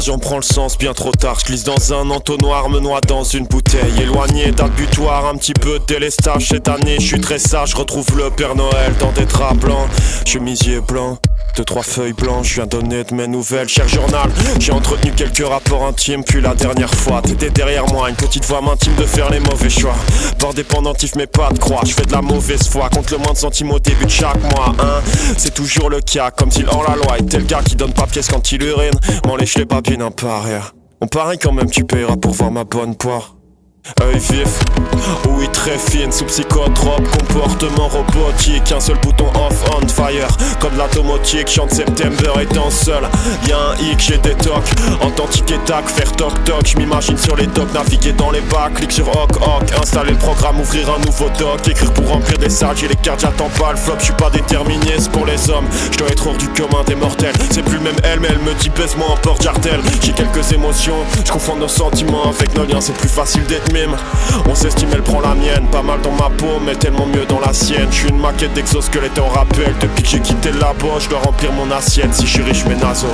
J'en prends le sens bien trop tard. Je glisse dans un entonnoir, me noie dans une bouteille. Éloigné d'un butoir, un petit peu délestage. Cette année, je suis très sage, retrouve le Père Noël dans des draps blancs. Chemisier blanc. Deux, trois feuilles blanches, je viens donner de mes nouvelles, cher journal. J'ai entretenu quelques rapports intimes, puis la dernière fois, t'étais derrière moi, une petite voix m'intime de faire les mauvais choix. Bord dépendantif, mais pas de croix, je fais de la mauvaise foi, contre le moins de centimes au début de chaque mois, hein. C'est toujours le cas, comme s'il en la loi était le gars qui donne pas pièce quand il urine. M'en lèche les babines, un par On parie quand même, tu paieras pour voir ma bonne poire. Œil vif, oui très fine, sous psychotrope, comportement robotique, un seul bouton off on fire, comme l'automotique, chante September étant seul, y'a un hic, j'ai des tocs, entends tic et tac, faire toc toc, j'm'imagine sur les docks, naviguer dans les bacs, clic sur hoc hoc, installer le programme, ouvrir un nouveau doc, écrire pour remplir des salles, j'ai les cartes, j'attends pas le flop, j'suis pas déterminé, c'est pour les hommes, j'dois être hors du commun des mortels, c'est plus même elle, mais elle me dit baisse-moi en porte jartel, j'ai quelques émotions, j'confonds nos sentiments avec nos liens, c'est plus facile d'être on s'estime, elle prend la mienne, pas mal dans ma peau, mais tellement mieux dans la sienne. Je suis une maquette d'exosquelette en rappel. Depuis que j'ai quitté le labo, je dois remplir mon assiette. Si je suis riche, mais nazo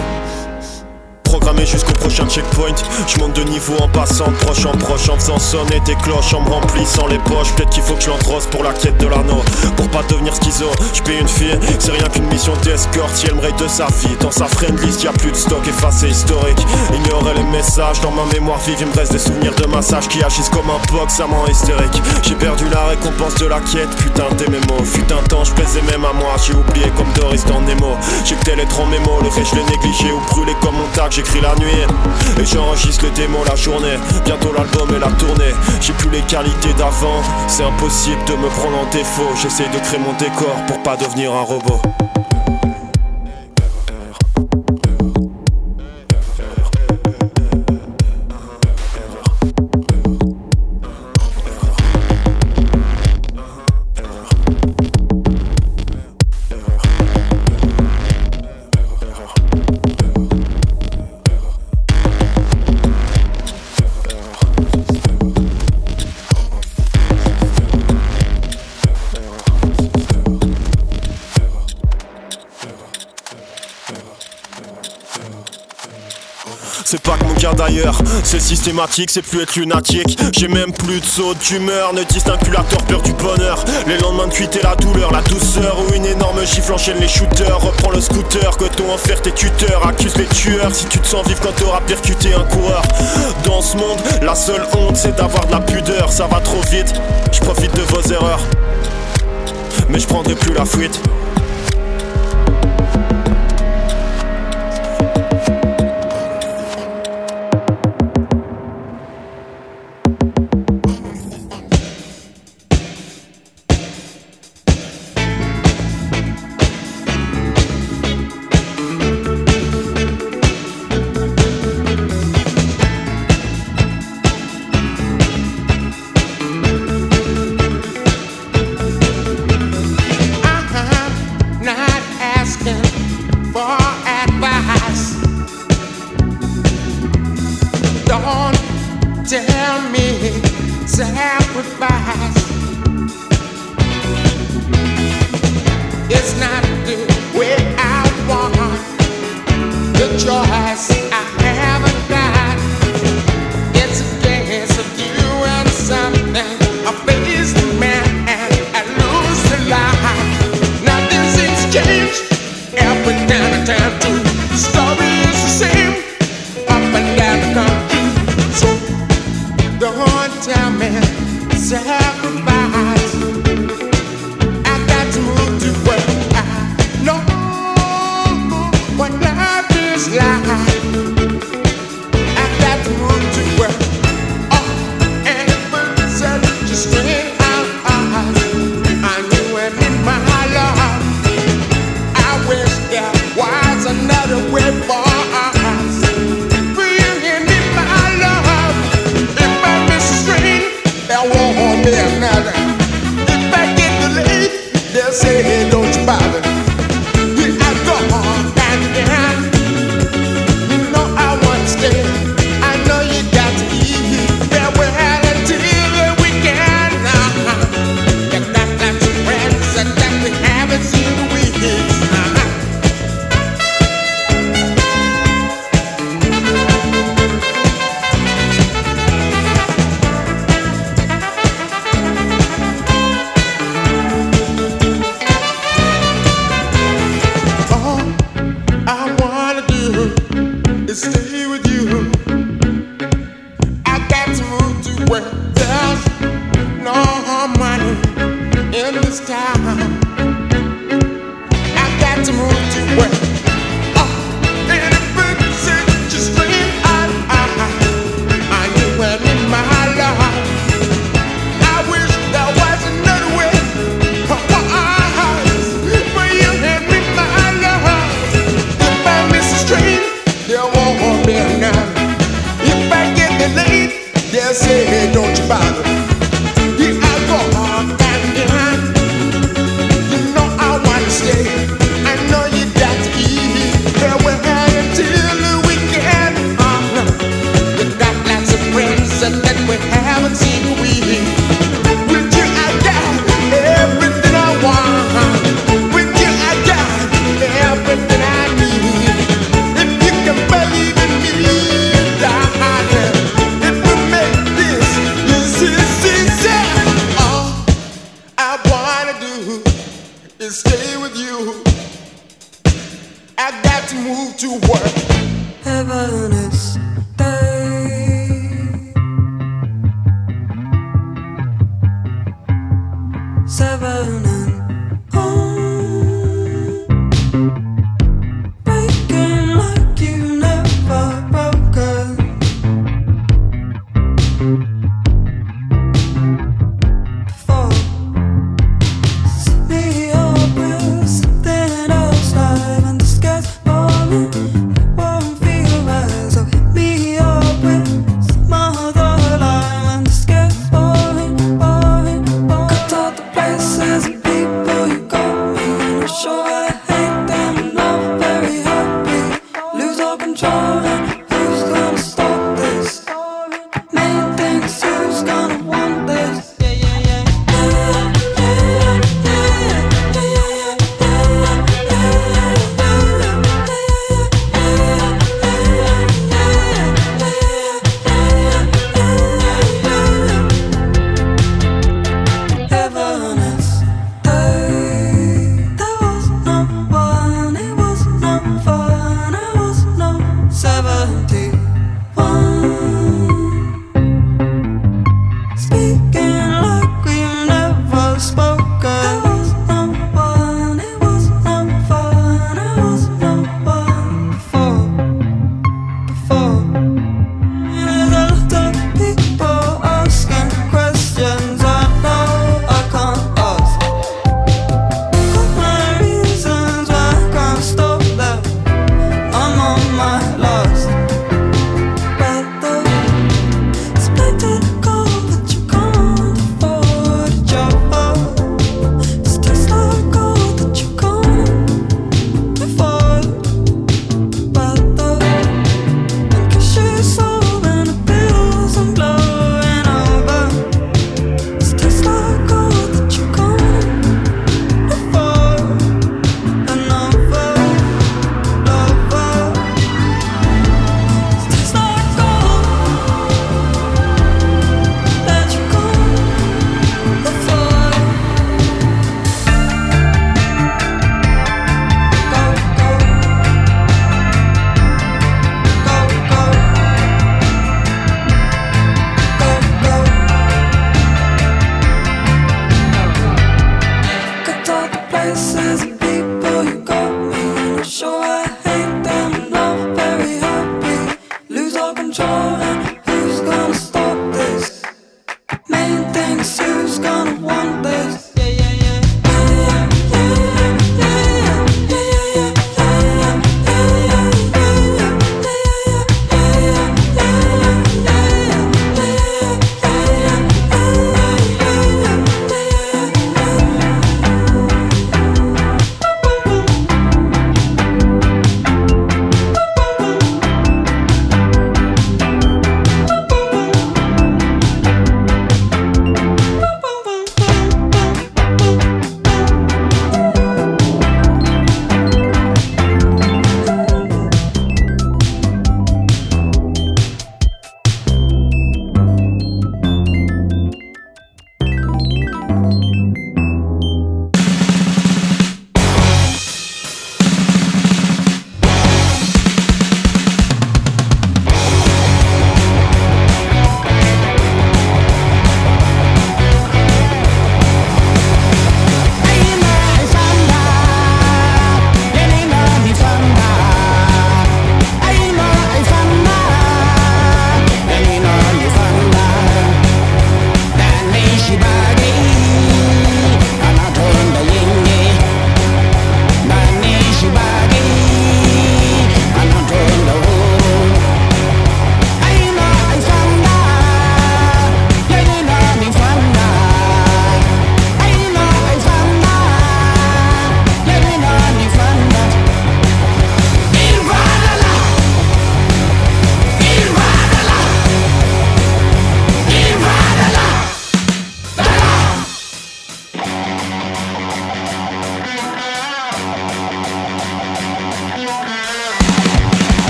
programmé jusqu'au prochain checkpoint. Je monte de niveau en passant de proche en proche, en faisant sonner des cloches, en me remplissant les poches. Peut-être qu'il faut que je l'entrosse pour la quête de l'anneau. Pour pas devenir schizo, je paye une fille, c'est rien qu'une mission d'escorte. Si elle me de sa vie, dans sa friend list, y a plus de stock effacé historique. Ignorer les messages dans ma mémoire vive, il me reste des souvenirs de massage qui agissent comme un boxement hystérique. J'ai perdu la récompense de la quête, putain des mémos. Fut un temps, je plaisais même à moi, j'ai oublié comme Doris dans Nemo. J'ai que tel être en mémo, le fait je l'ai négligé ou brûlé comme mon tag, j'écris la nuit. Et j'enregistre le démo la journée. Bientôt l'album et la tournée. J'ai plus les qualités d'avant. C'est impossible de me prendre en défaut. J'essaye de créer mon décor pour pas devenir un robot C'est systématique, c'est plus être lunatique. J'ai même plus de saut d'humeur, ne distinculateur, peur du bonheur. Les lendemains de cuite et la douleur, la douceur ou une énorme gifle enchaîne les shooters. Reprends le scooter que t'ont offert tes tuteurs. Accuse les tueurs si tu te sens vivre quand t'auras percuté un coureur. Dans ce monde, la seule honte c'est d'avoir de la pudeur. Ça va trop vite, je profite de vos erreurs. Mais je prendrai plus la fuite.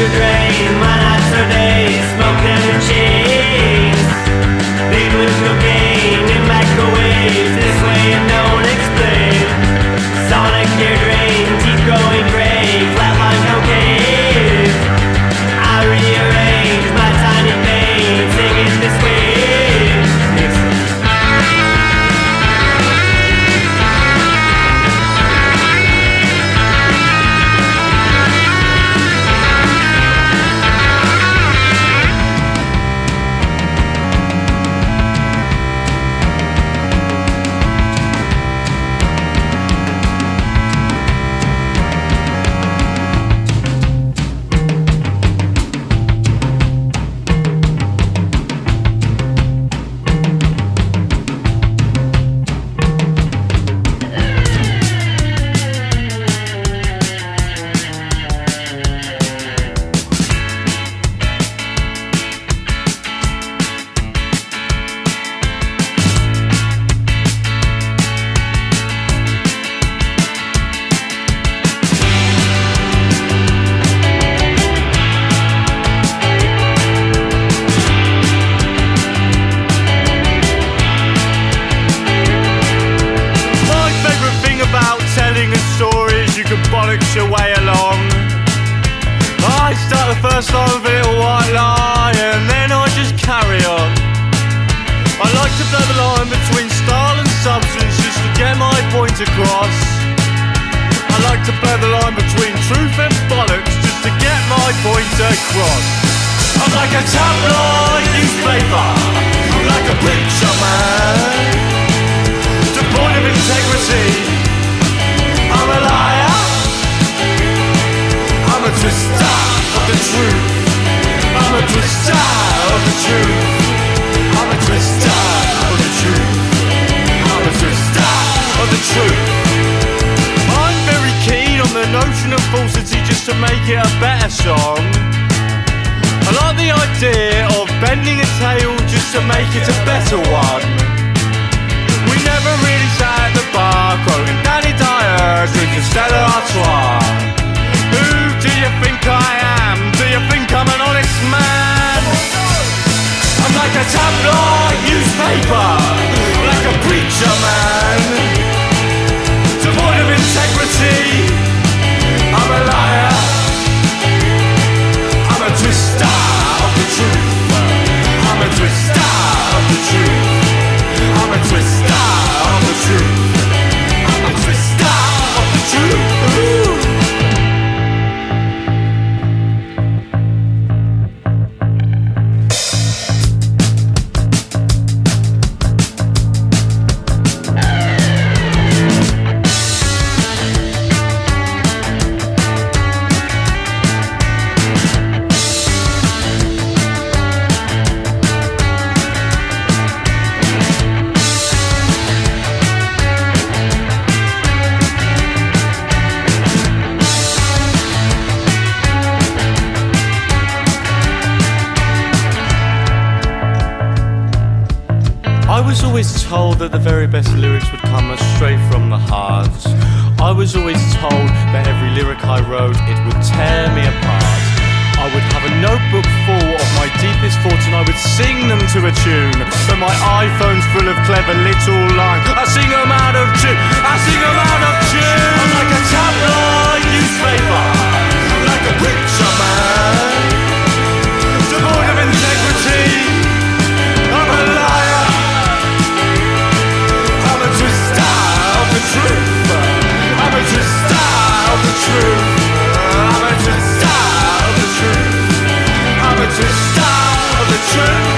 to drain my nights are days. it a better song. I like the idea of bending a tail just to make it a better one. We never really sat at the bar, quoting Danny Dyer, drinking Stella Artois. Who do you think I am? Do you think I'm an honest man? I'm like a tabloid newspaper, like a preacher man. tear me apart. I would have a notebook full of my deepest thoughts and I would sing them to a tune. But my iPhone's full of clever little lines. I sing them out of tune. I sing them out of tune. I'm like a tabloid newspaper, like a picture man, devoid of integrity. truth. turn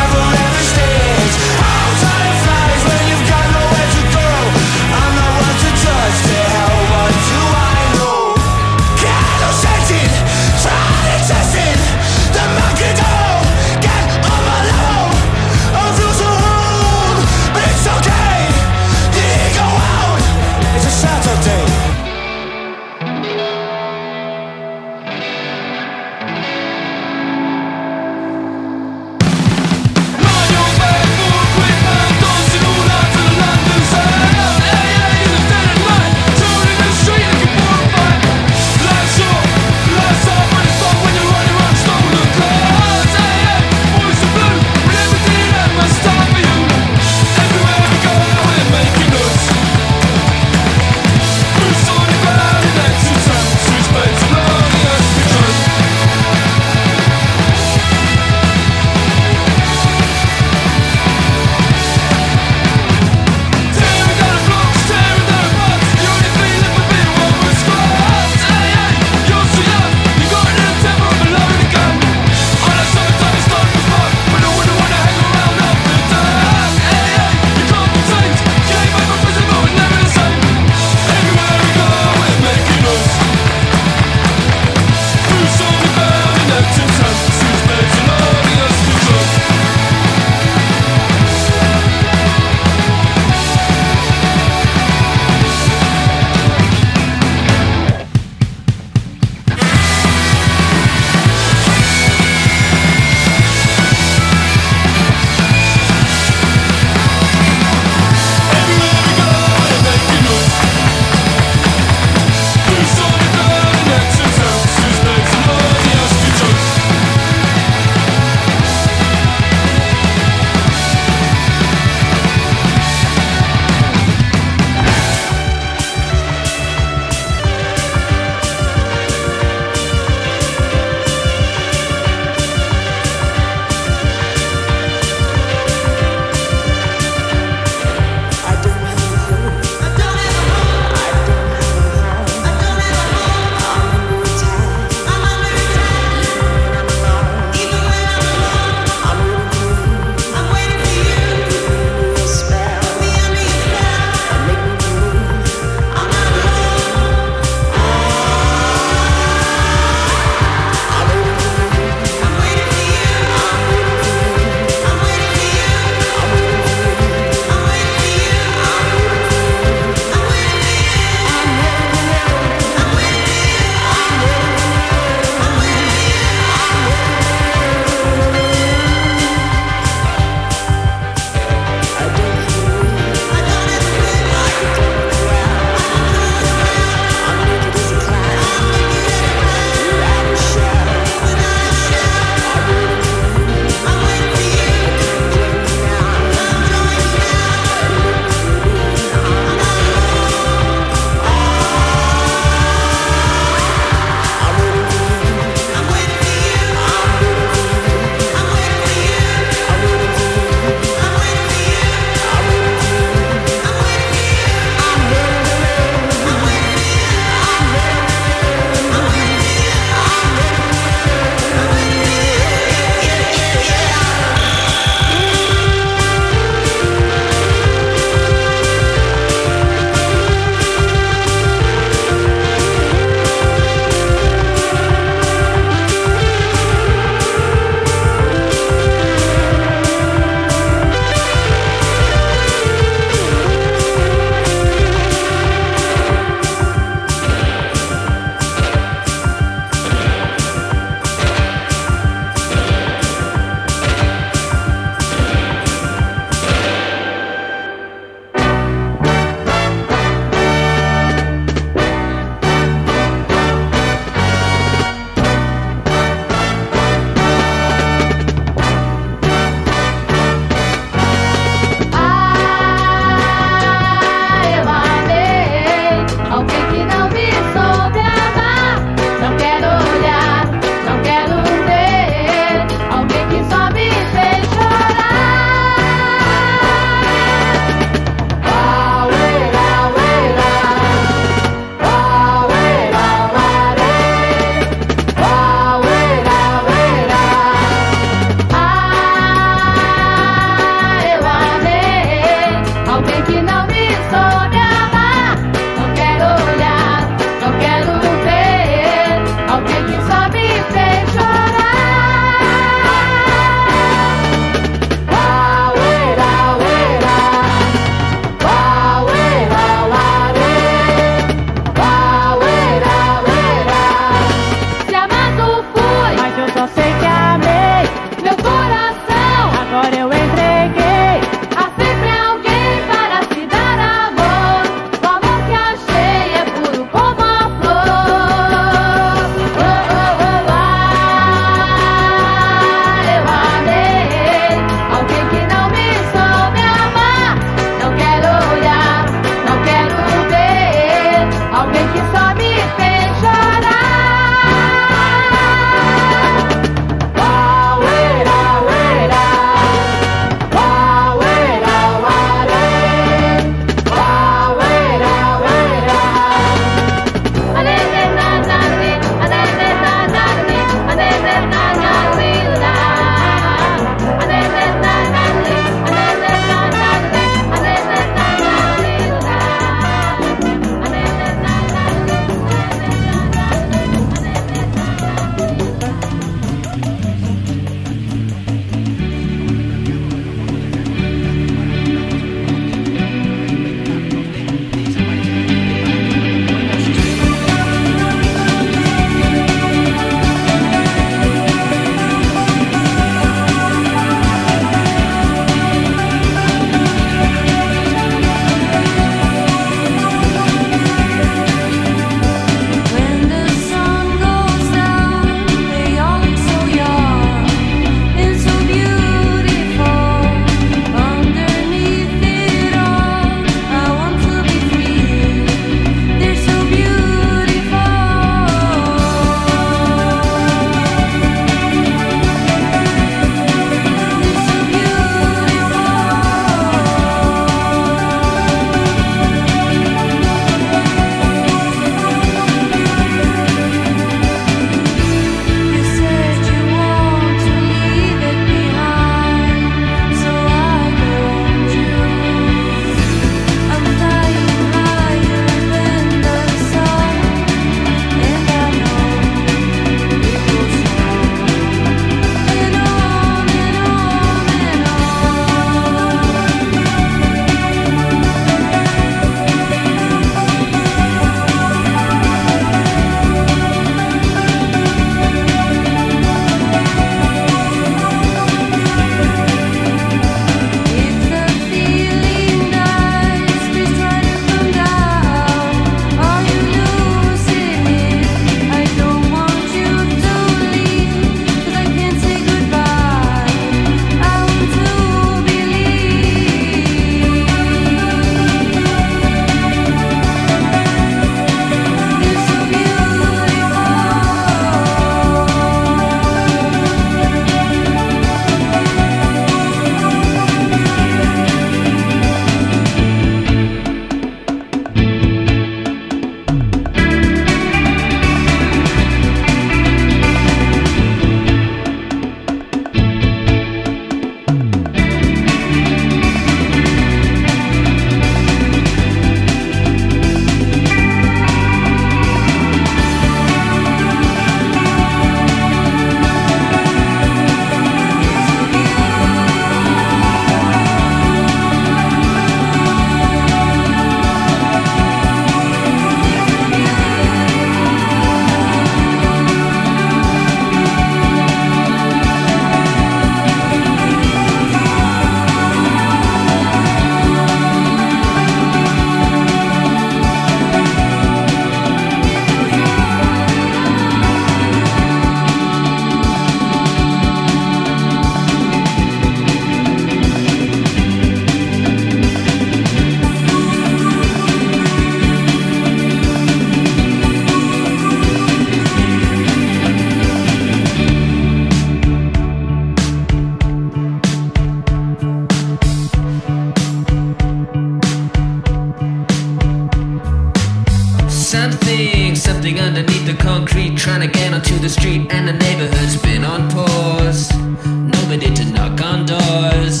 something, something underneath the concrete, trying to get onto the street, and the neighborhood's been on pause. Nobody to knock on doors.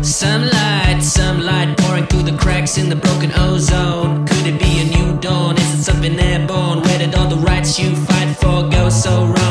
Some light, some light pouring through the cracks in the broken ozone. Could it be a new dawn? Is it something airborne? Where did all the rights you fight for go so wrong?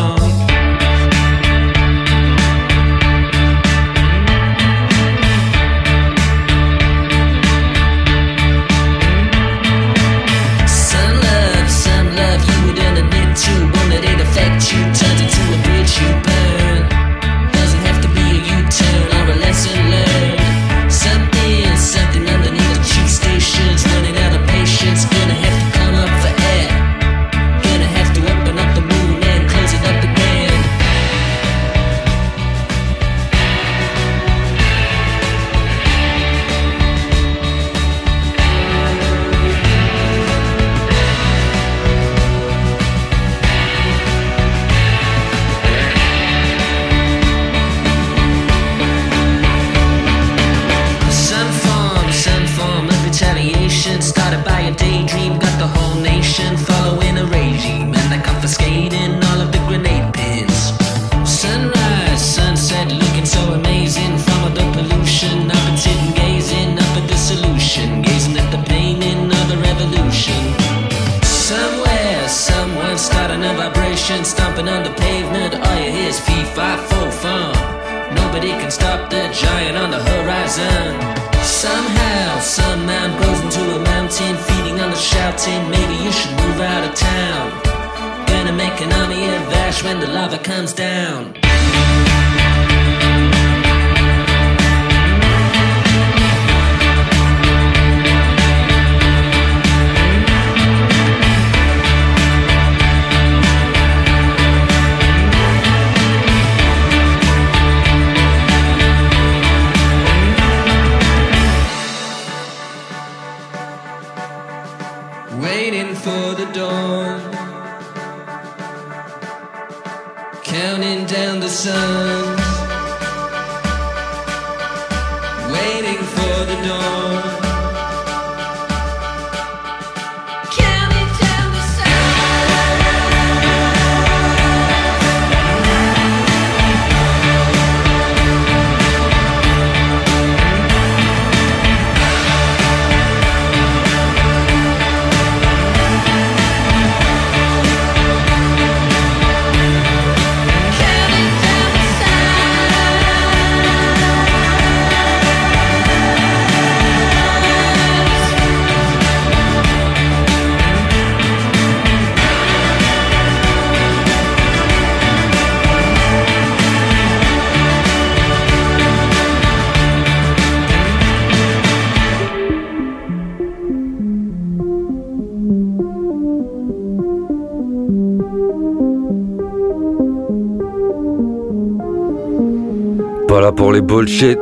Les bullshit.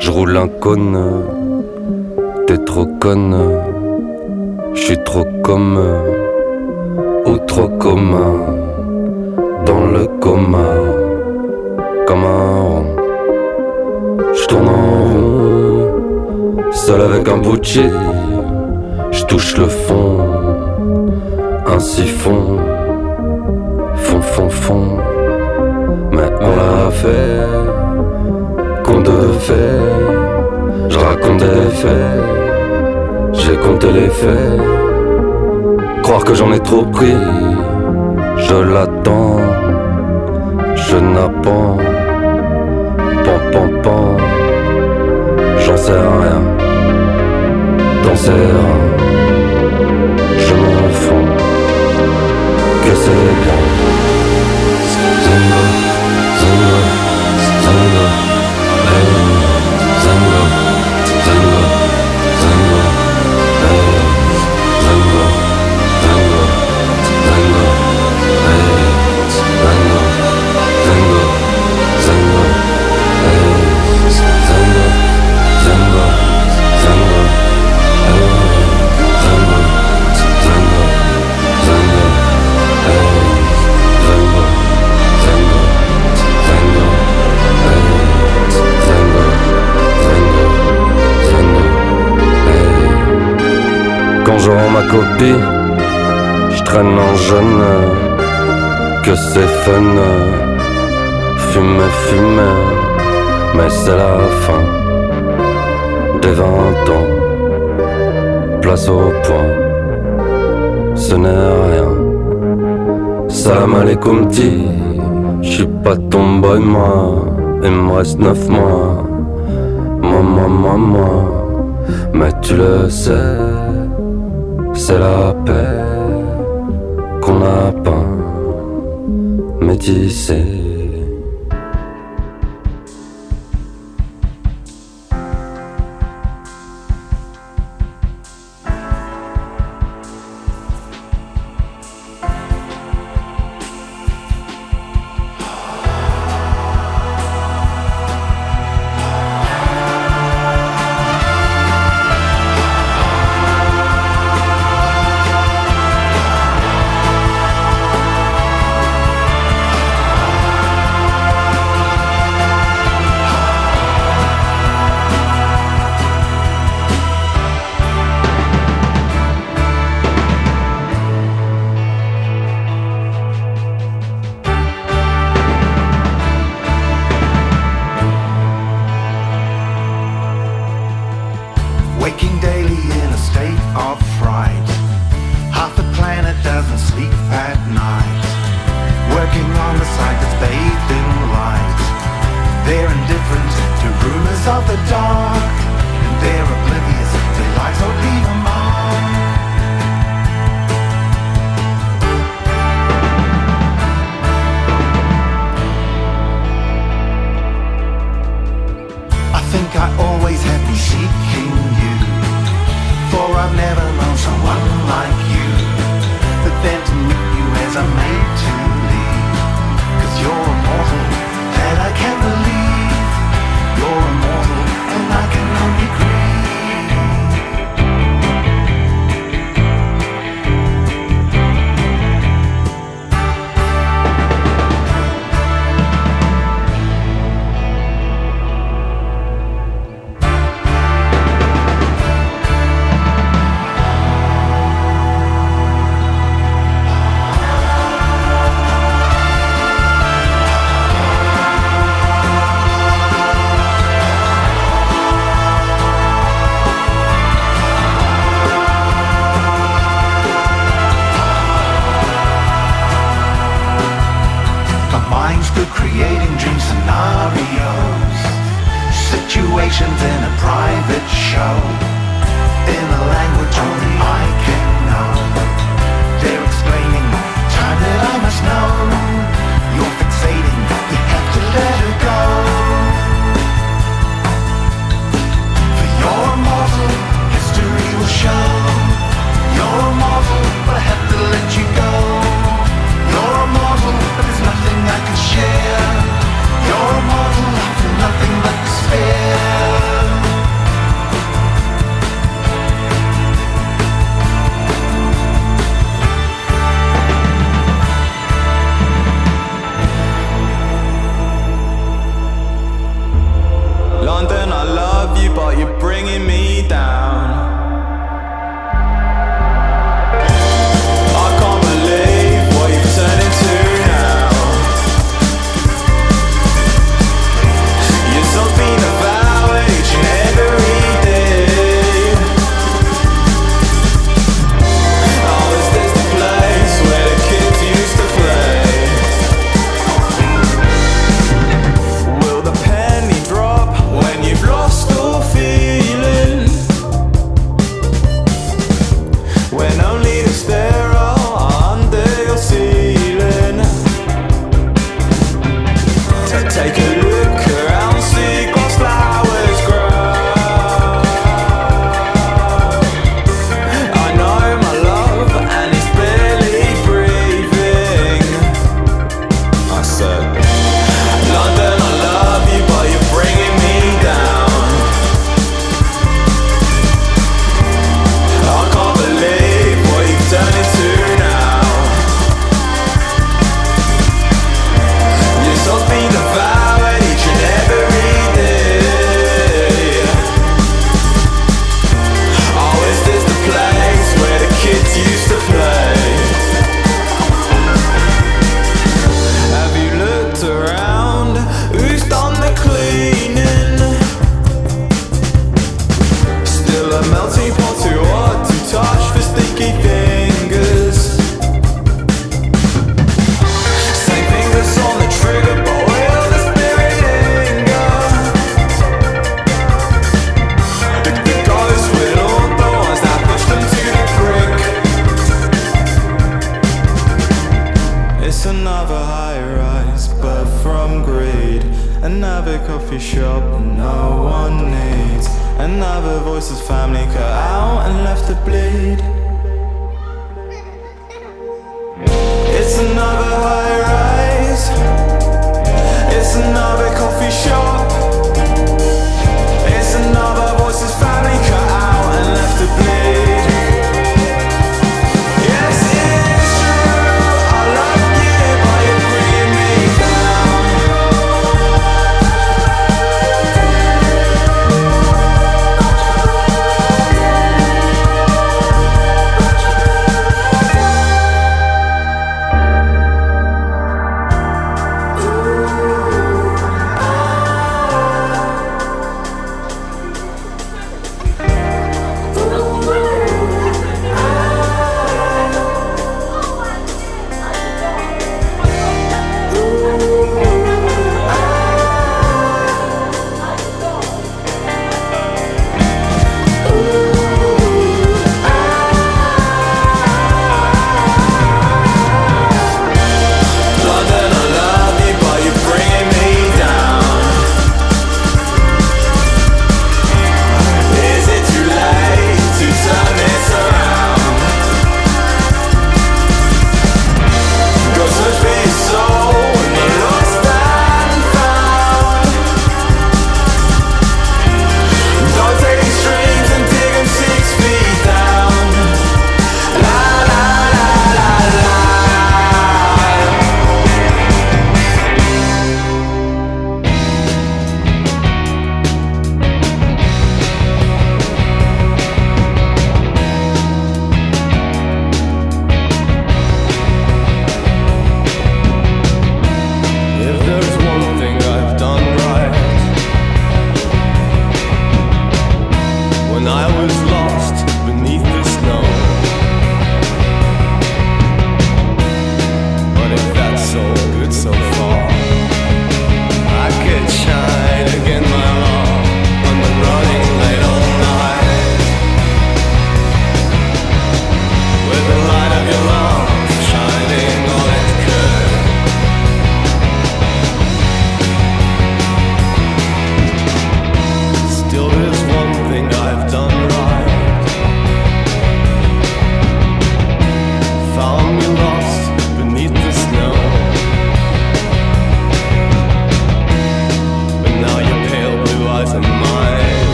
Je roule un cône. T'es trop conne. Je suis trop comme. Ou trop commun. Dans le coma. Comme un rond. Je tourne en rond. Seul avec un bout. Je touche le fond. Un siphon. Fond, fond, fond. Mais on l'a fait, de fait, je raconte des faits, j'ai compté les faits, croire que j'en ai trop pris, je l'attends, je n'apprends, pan pan pan, j'en sais rien, dans ses reins, je m'en fous, que c'est bien. Je rends ma copie, je traîne en jeune, que c'est fun, fumer, fumer, mais c'est la fin des vingt ans. Place au point, ce n'est rien. Salam alaikum, ti, j'suis pas ton boy, moi, il me reste neuf mois. Moi, moi, moi, moi, mais tu le sais, c'est la paix qu'on a peint, métissé.